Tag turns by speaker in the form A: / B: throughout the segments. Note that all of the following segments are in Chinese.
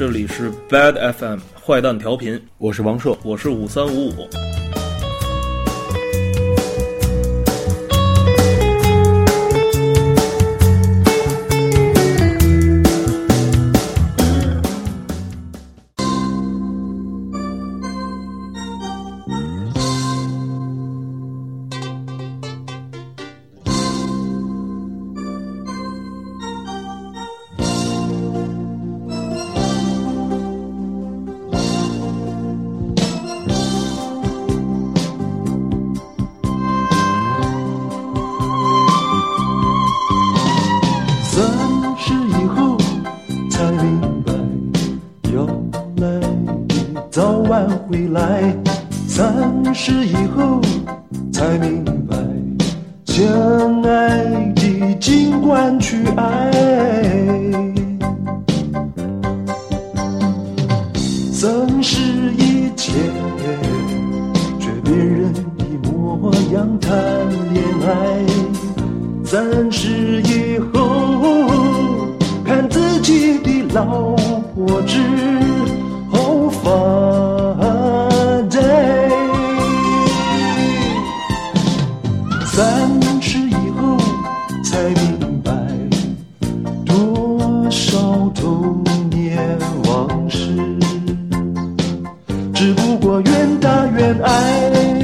A: 这里是 bad fm 坏蛋调频。
B: 我是王朔。
A: 我是五三五五。
C: 是一下愿爱。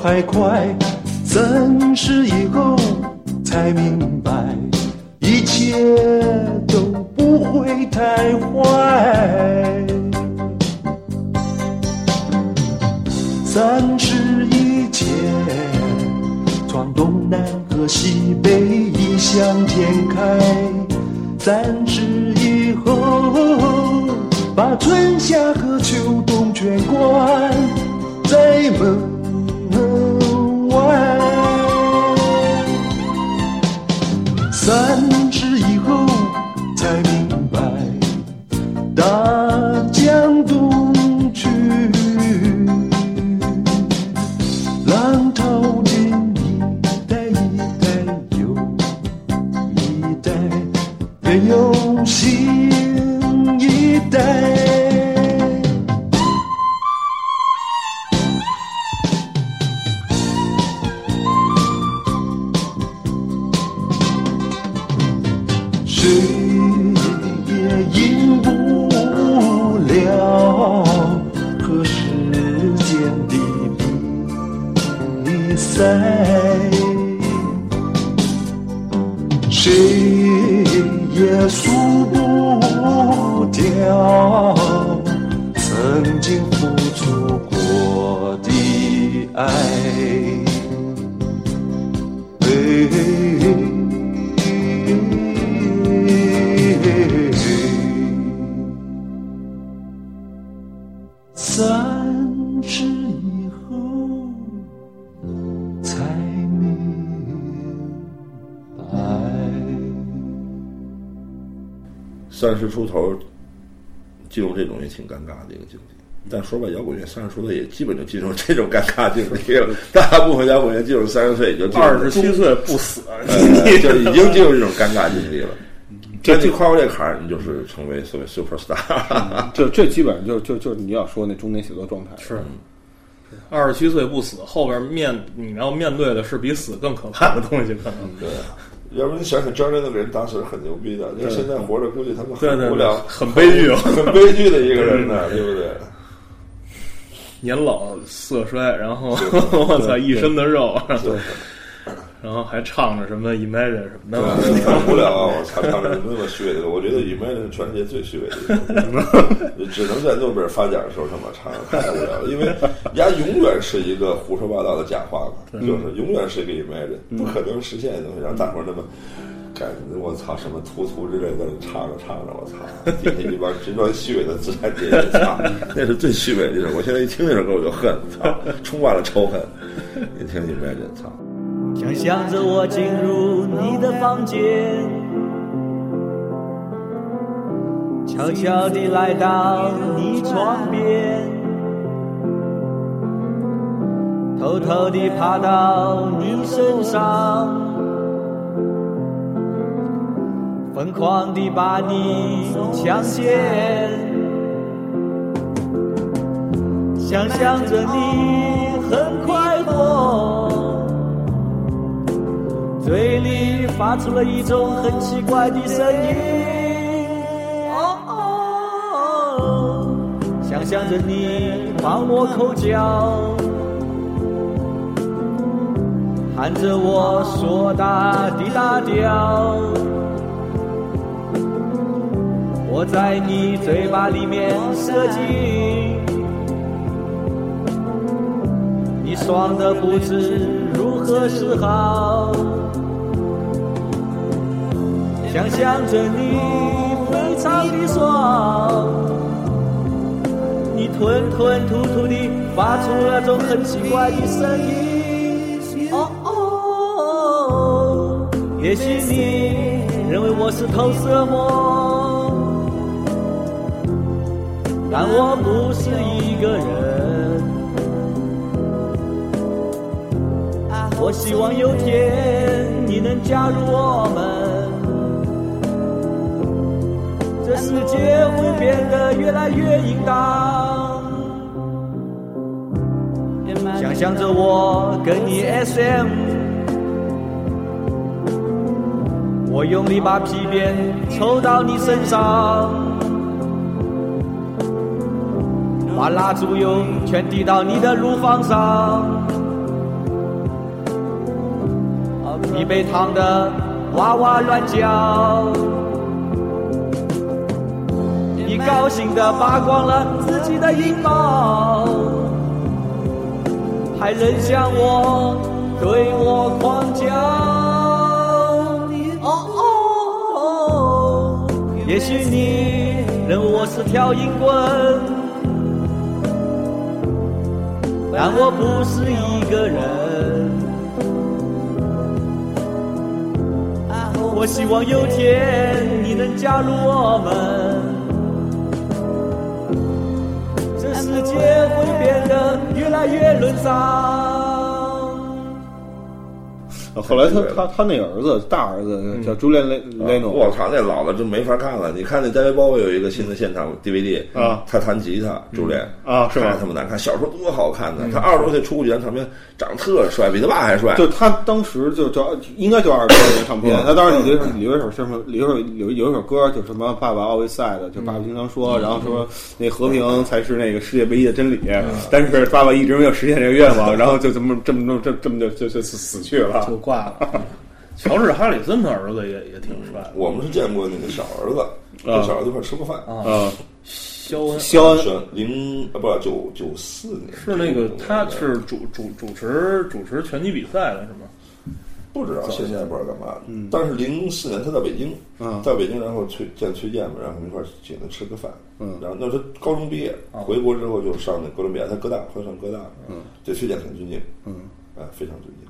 C: 还快三十以后才明白一切？爱，哎，三十以后才明白。
D: 三十出头进入这种也挺尴尬的一个境地。但说吧，摇滚乐三十出头也基本就进入这种尴尬境地了。大部分摇滚乐进入三十岁也就
A: 二十七岁不死，
D: 就已经进入这种尴尬境地了。
B: 这
D: 就跨过这坎儿，你就是成为所谓 super star。
B: 就这基本上就就就你要说那中年写作状态
A: 是。二十七岁不死，后边面你要面对的是比死更可怕的东西，可能。
D: 对，要不你想想张震那个人，当时很牛逼的，那现在活着，估计他们很无聊，
A: 很悲剧，
D: 很悲剧的一个人呢，对不对？
A: 年老色衰，然后 我操，一身的肉，然后还唱着什么 Imagine 什么的，
D: 唱不了啊！我操，唱着那么虚伪的歌，我觉得 Imagine 是全世界最虚伪的 只能在诺贝尔发奖的时候这么唱，太无聊了。因为人家永远是一个胡说八道的假话嘛，就是永远是一个 Imagine，不可能实现的东西，让大伙儿那么。干我操，什么突突之类的，唱着唱着，我操，底下一帮这帮虚伪的资产阶级，操，那是最虚伪的一首。我现在一听那首歌我就恨，操，充满了仇恨。一听 Imagine，操。
E: 想象着我进入你的房间，悄悄地来到你床边，偷偷地爬到你身上，疯狂地把你强奸，想象着你很快活。嘴里发出了一种很奇怪的声音，哦哦，想象着你帮我口交，喊着我说大滴大调，我在你嘴巴里面射精，你爽的不知如何是好。想象着你非常的爽，你吞吞吐吐地发出那种很奇怪的声音。哦哦，也许你认为我是偷色魔，但我不是一个人。我希望有天你能加入我们。这世界会变得越来越淫荡。想象着我跟你 SM，我用力把皮鞭抽到你身上，把蜡烛油全滴到你的乳房上，你被烫得哇哇乱叫。你高兴地扒光了自己的阴毛，还扔向我，对我狂叫。哦哦，也许你认为我是条淫棍，但我不是一个人。我希望有天你能加入我们。这世界会变得越来越沦丧。
B: 后来他他他那儿子大儿子叫朱连雷雷诺，
D: 我操，那老了就没法看了。你看那 David Bowie 有一个新的现场 DVD
B: 啊，
D: 他弹吉他，朱连
B: 啊是吧？
D: 他妈难看，小时候多好看呢。他二十多岁出过几张唱片，长得特帅，比他爸还帅。
B: 就他当时就就应该就二十多岁唱片，他当时里头里有一首什么，里头有有一首歌就什么爸爸 always said，就爸爸经常说，然后说那和平才是那个世界唯一的真理，但是爸爸一直没有实现这个愿望，然后就这么这么这这么就就就死去了，
A: 就挂了。乔治·哈里森的儿子也也挺帅。
D: 我们是见过那个小儿子，跟小儿子一块吃过饭
A: 啊。肖恩，
B: 肖恩
D: 零啊不九九四年
A: 是那个，他是主主主持主持拳击比赛的是吗？
D: 不知道，现在不知道干嘛。嗯，但是零四年他在北京，
B: 嗯，
D: 在北京，然后崔见崔健嘛，然后一块请他吃个饭。
B: 嗯，
D: 然后那时候高中毕业，回国之后就上那哥伦比亚，他哥大，后来上哥大。
B: 嗯，
D: 对崔健很尊敬。
B: 嗯，
D: 啊，非常尊敬。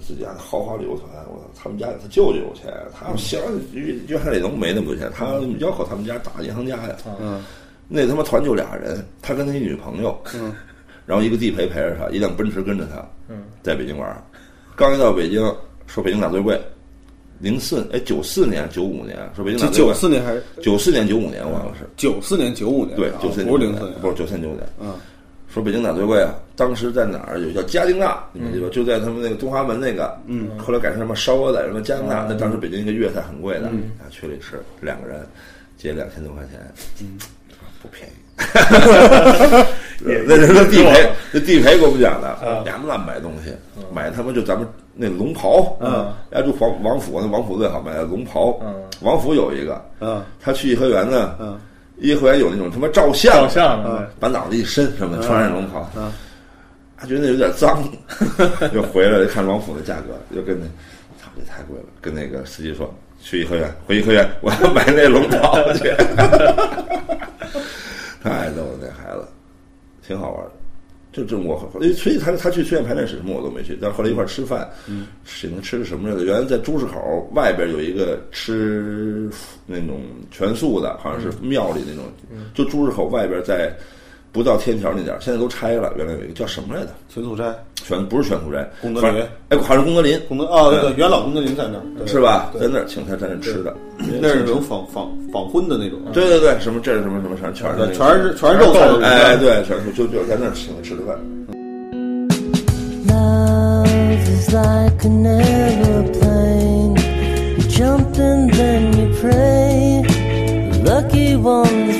D: 自己家豪华旅游团，我操！他们家他舅舅有钱，他们小约约翰里农没那么多钱，他要靠他们家打银行家呀。
B: 嗯，
D: 那他妈团就俩人，他跟他一女朋友，
B: 嗯，
D: 然后一个地陪陪着他，一辆奔驰跟着他，
A: 嗯，
D: 在北京玩。刚一到北京，说北京哪最贵，零四哎九四年九五年说北京
B: 哪
D: 最贵
B: 九四年还是
D: 九四年九五年我好像是
B: 九四年九五年？
D: 对
B: 啊
D: 九四年
B: 不是零四年，
D: 不是九三九五年。
B: 嗯
D: 说北京哪最贵啊，当时在哪儿有叫嘉定大，你们记得吧？就在他们那个东华门那个，嗯，后来改成什么烧鹅仔什么嘉定大，那当时北京一个粤菜很贵的，啊，去了一吃，两个人结两千多块钱，嗯，不便宜。那人那地陪，那地陪给我们讲的，俩乱买东西，买他们就咱们那龙袍，
B: 嗯，
D: 人家就王王府，那王府最好买的龙袍，
A: 嗯，
D: 王府有一个，
B: 嗯。
D: 他去颐和园呢，
B: 嗯。
D: 颐和园有那种他妈照相，
A: 照相
B: 嗯，
D: 把脑袋一伸什么的，穿上龙袍，
B: 嗯
D: 他觉得有点脏，又回来看王府的价格，又跟那，操，这太贵了，跟那个司机说，去颐和园，回颐和园，我要买那龙袍去，太逗了，那孩子，挺好玩的。就这我，所以他他去催眠排练室什么我都没去，但是后来一块儿吃饭，嗯，吃的什么来着？原来在朱市口外边有一个吃那种全素的，好像是庙里那种，就朱市口外边在不到天桥那点儿，现在都拆了。原来有一个叫什么来着？
B: 全素斋，
D: 全不是全素斋，
B: 功德林
D: 哎，好像是功德林，
B: 功德哦，对对，元老功德林在那儿，
D: 是吧？在那儿请他在那儿吃的，
B: 那是那种仿仿仿荤的那种，
D: 对对对，什么这是什么什么全全是那
B: 全是全是肉
D: 哎，对，全是就就在那儿请他吃的饭。
F: Love is like an aeroplane. You jump and then you pray. Lucky ones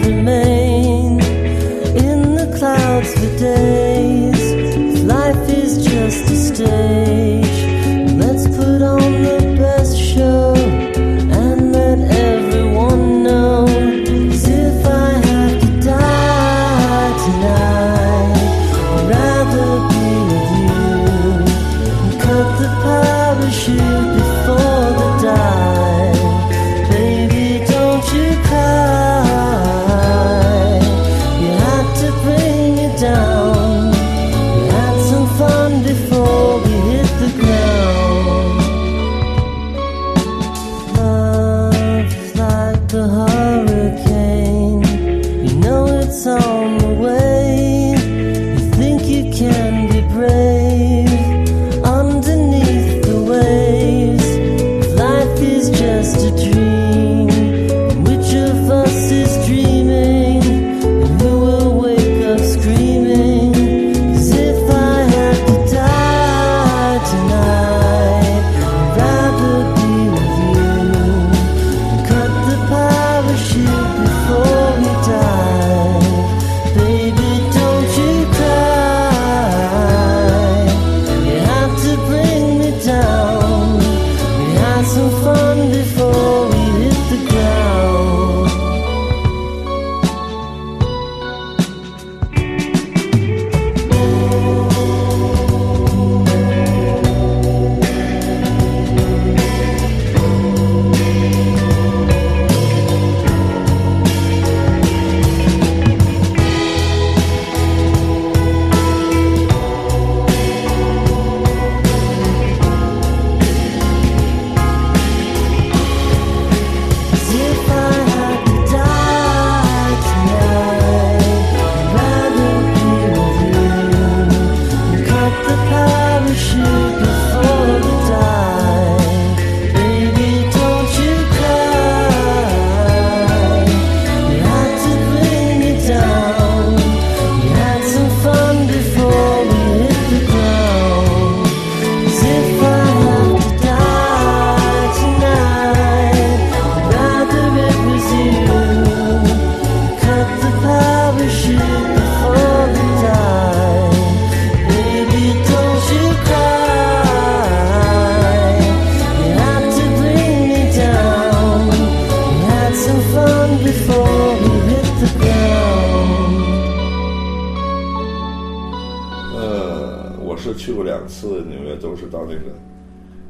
D: 两次纽约，都是到那个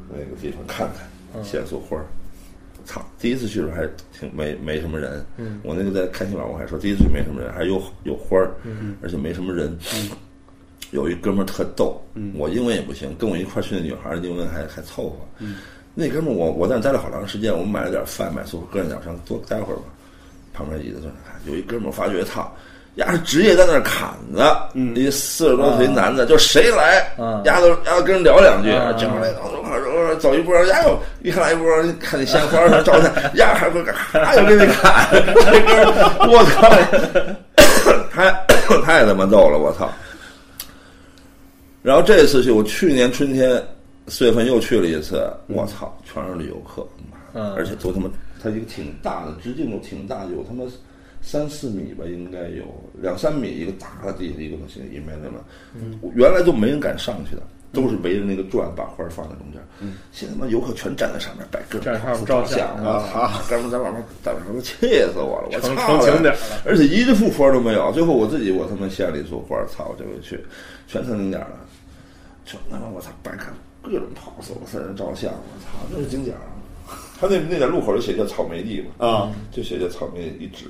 D: 那个地方看看线索花儿。操，第一次去的时候还挺没没什么人。嗯，我那个在开心网我还说第一次去没什么人，还有有花儿，嗯，而且没什么人。有一哥们儿特逗，我英文也不行，跟我一块儿去的女孩儿英文还还凑合。那哥们儿我我在那待了好长时间，我们买了点饭，买素搁那点儿上多待会儿吧。旁边椅子坐着，有一哥们儿发觉操，丫是职业在那儿砍的，一四十多岁男的，就谁来，
A: 嗯
D: 丫都丫都跟人聊两句，
A: 正
D: 好来讲去，面走一波，丫又一看来一波，看那鲜花儿照相，丫还会还有给你砍，这歌我操，太太他妈逗了，我操！然后这次去，我去年春天四月份又去了一次，我操，全是旅游客，
A: 嗯。
D: 而且都他妈，他一个挺大的，直径都挺大，有他妈三四米吧，应该有两三米一个大的地下一个东西，里面那么，我原来就没人敢上去的，都是围着那个转，把花儿放在中间。现在他妈游客全站在上面摆个
A: 站上面照相
D: 相啊！啊，哥们儿在外面在外面气死我了，我
A: 成
D: 操
A: 成景点了
D: 而且一幅花都没有。最后我自己我他妈献了一束花，操！我这回去全成景点了，就他妈我操，摆看各种 pose，我在那照相，我操，那是景点儿。他那那点路口就写叫草莓地嘛，
B: 啊，
D: 就写叫草莓一指，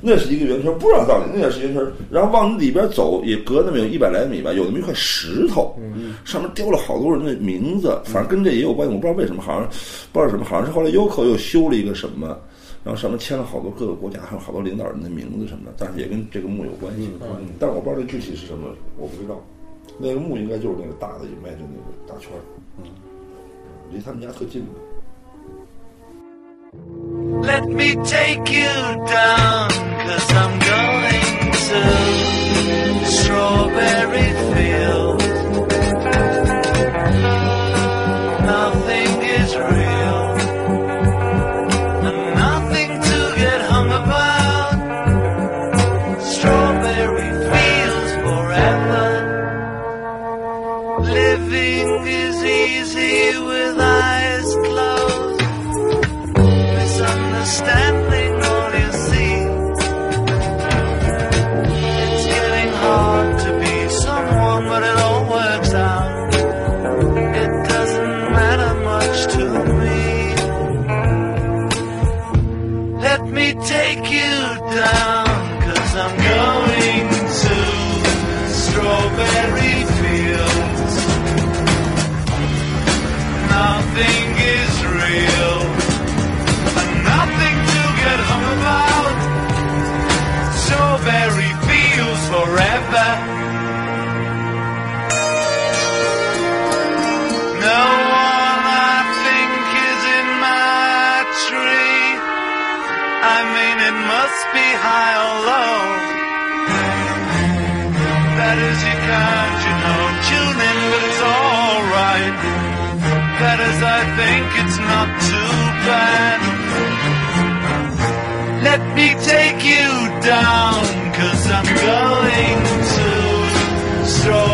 D: 那是一个圆圈，不知道到底那也是圆圈。然后往里边走，也隔那么有一百来米吧，有那么一块石头，上面雕了好多人的名字，反正跟这也有关系，我不知道为什么，好像不知道什么，好像是后来优客又修了一个什么。然后上面签了好多各个国家，还有好多领导人的名字什么的，但是也跟这个墓有关系。嗯，但是我不知道这具体是什么，我不知道。那个墓应该就是那个大的 Imagine 那个大圈儿，嗯，离他们家特近嘛。
G: Let me take you down, cause I'm going to Strawberry Field. Too. Let me take you down, cause I'm going to Strawberry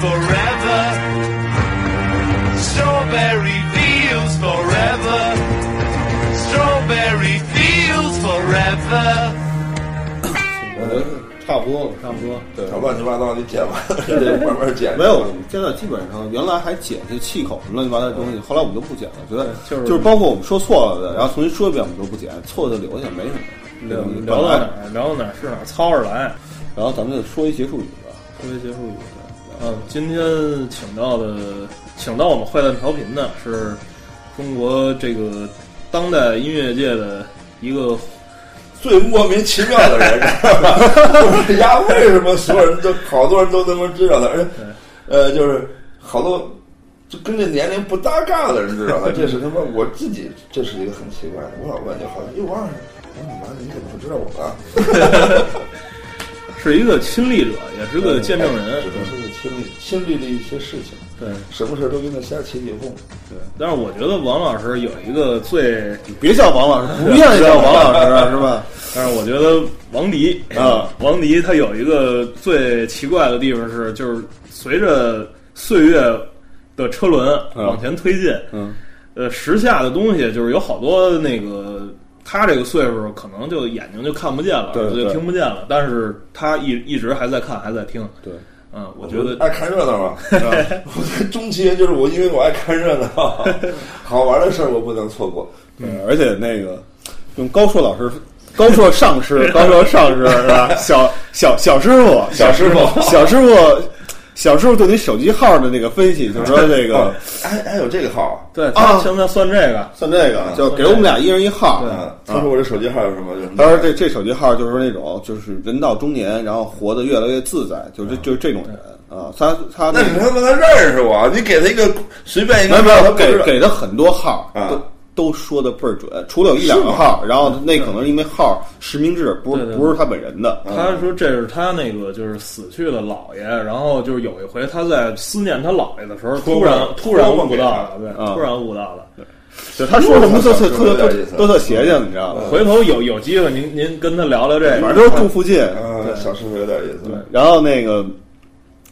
G: forever. Strawberry fields forever. Strawberry fields forever.
B: 我觉得差不多了。
A: 差不多。
B: 对，
D: 它乱七八糟，你剪完得 慢慢剪。
B: 没有，我们现在基本上原来还剪些气口什么乱七八糟的东西，后来我们就不剪了，觉得
A: 就是
B: 就是包括我们说错了的，然后重新说一遍，我们都不剪，错的留下没什么。这
A: 聊聊到哪儿聊到哪儿是哪儿，操着来。
B: 然后咱们就说一结束语吧。
A: 说一结束语。嗯，今天请到的，请到我们坏蛋调频的是中国这个当代音乐界的一个
D: 最莫名其妙的人，知道吧？就是呀，为什么所有人都好多人都能够知道他？而且，呃，就是好多就跟这年龄不搭嘎的人知道他，这是他妈我自己，这是一个很奇怪的。我老问，就好像又忘了，我说妈，你怎么不知道我啊？
A: 是一个亲历者，也是个见证人
D: 只。能说是亲历经历的一些事情，
A: 对
D: 什么事儿都跟他瞎起起哄。
A: 对，但是我觉得王老师有一个最，
B: 别叫王老师，不愿意叫王老师是吧？
A: 但是我觉得王迪
B: 啊，
A: 王迪他有一个最奇怪的地方是，就是随着岁月的车轮
B: 嗯
A: 往前推进，
B: 嗯，
A: 呃，时下的东西就是有好多那个，他这个岁数可能就眼睛就看不见了，
B: 对
A: 耳朵就听不见了，但是他一一直还在看，还在听。
B: 对，
A: 嗯，我觉得
D: 爱看热闹嘛，我在中期就是我，因为我爱看热闹，好玩的事儿我不能错过。
B: 对，而且那个用高硕老师。高硕上师，高硕上师是吧？小小小师傅，
D: 小师傅
B: 小师傅，小时候对你手机号的那个分析，就是说这个
D: 还还有这个号对啊？
A: 对他现在算这个，
B: 算这个，就给我们俩一人一号。
D: 嗯，他说我这手机号有什么？
B: 他说这这手机号就是那种，就是人到中年，然后活得越来越自在，就这就是这种人啊。他他
D: 那你他妈他认识我？你给他一个随便一个
B: 没有没有，
D: 他
B: 给给他很多号
D: 啊
B: 都都说的倍儿准，除了有一两个号，然后那可能是因为号实名制，不是不是他本人的。
A: 他说这是他那个就是死去的姥爷，然后就是有一回他在思念他姥爷的时候，突然突然悟到了，对，
B: 啊
A: 突然悟到了。
B: 就他说什么都特
D: 有
B: 特特都特邪性，你知道吗？
A: 回头有有机会您您跟他聊聊这个，
B: 反正都是住附近。
D: 嗯，小师傅有点意思。
B: 然后那个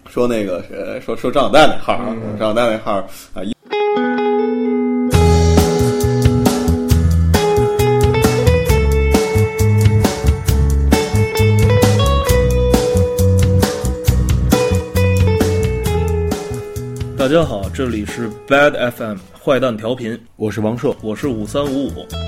B: 说那个谁说说张小蛋那号啊，张小蛋那号啊。
A: 大家好，这里是 Bad FM 坏蛋调频，
B: 我是王硕，
A: 我是五三五五。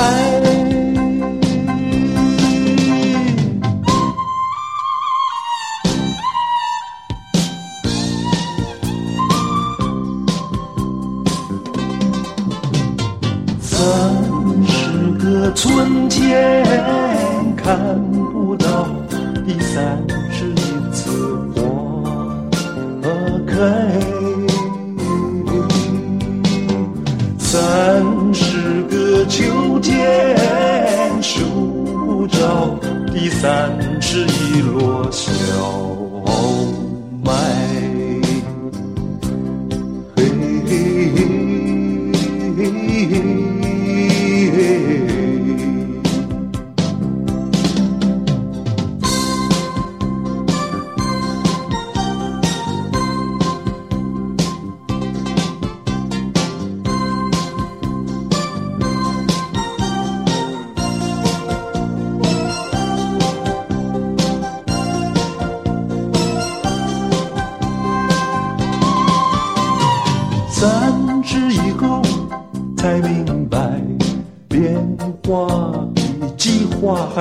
C: 打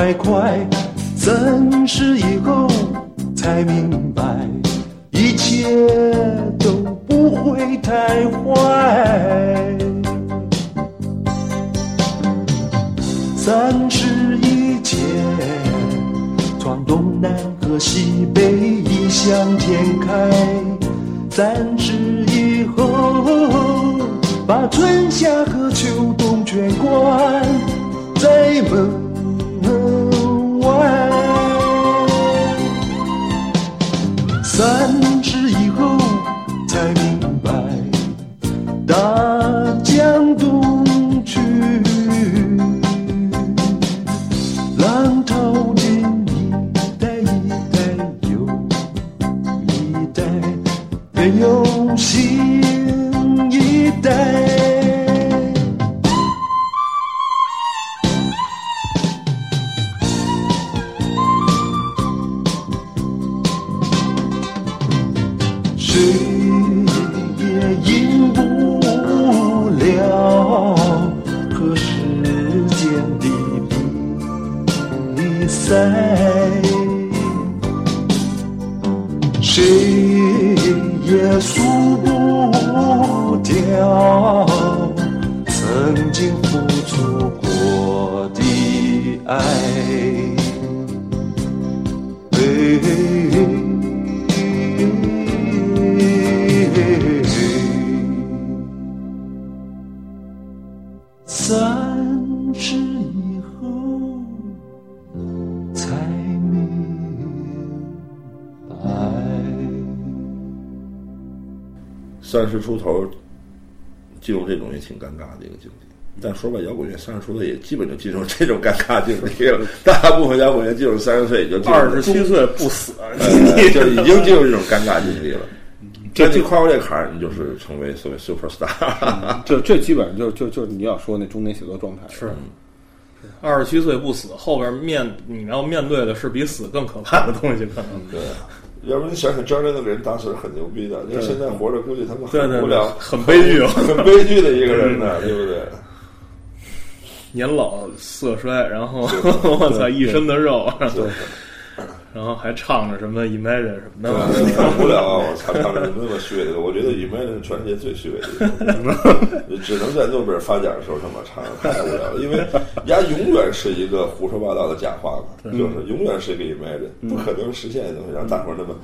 C: 太快。三十以后才明白，三十出
D: 头进入这种也挺尴尬的一个境地。但说白，摇滚乐三十出头也基本就进入这种尴尬境地了。大部分摇滚乐进入三十岁也就
A: 二十七岁不死，
D: 呃 就已经进入这种尴尬境地了。这就跨过这坎儿，你就是成为所谓 super star。
B: 这这基本上就就就是你要说那中年写作状态
A: 是二十七岁不死，后边面你要面对的是比死更可怕的东西，可能
D: 对，要不然你想想 John Lennon 那个人当时很牛逼的，你看现在活着估计他们
A: 对对对
D: 很无聊、
A: 很悲剧啊。
D: 很悲剧的一个人呢，对不对？
A: 年老色衰，然后 我操一身的肉，然后然后还唱着什么 Imagine 什么的，
D: 很无聊啊！我操，他们那么虚伪的歌，我觉得 Imagine 是全世界最虚伪的一个人，只能在诺贝尔发奖的时候这么唱，太无聊了。因为丫永远是一个胡说八道的假话嘛，就是永远是一个 Imagine，不可能实现的东西，让大伙儿那么。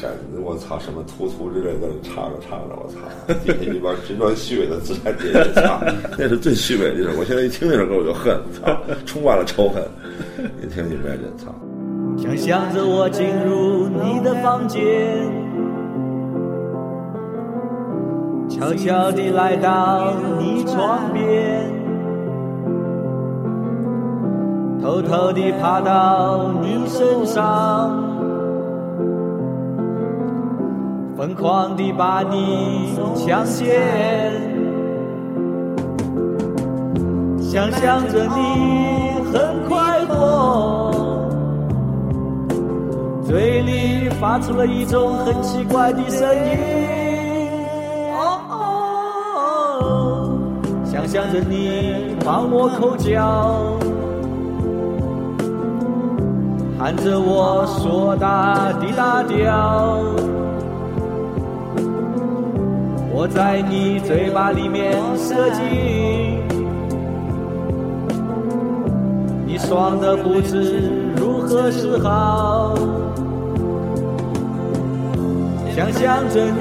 D: 干我操，什么突突之类的唱着唱着，我操，底下一帮这帮虚伪的资产阶级，操，那是最虚伪的一首。我现在一听那首歌我就恨，操，充满了仇恨。一听 Imagine，操。
E: 想象着我进入你的房间，悄悄地来到你床边，偷偷地爬到你身上，疯狂地把你强奸，想象着你很快嘴里发出了一种很奇怪的声音，哦哦，想象着你帮我口交，喊着我说大的大调，我在你嘴巴里面射精。你爽的不知如何是好，想象着你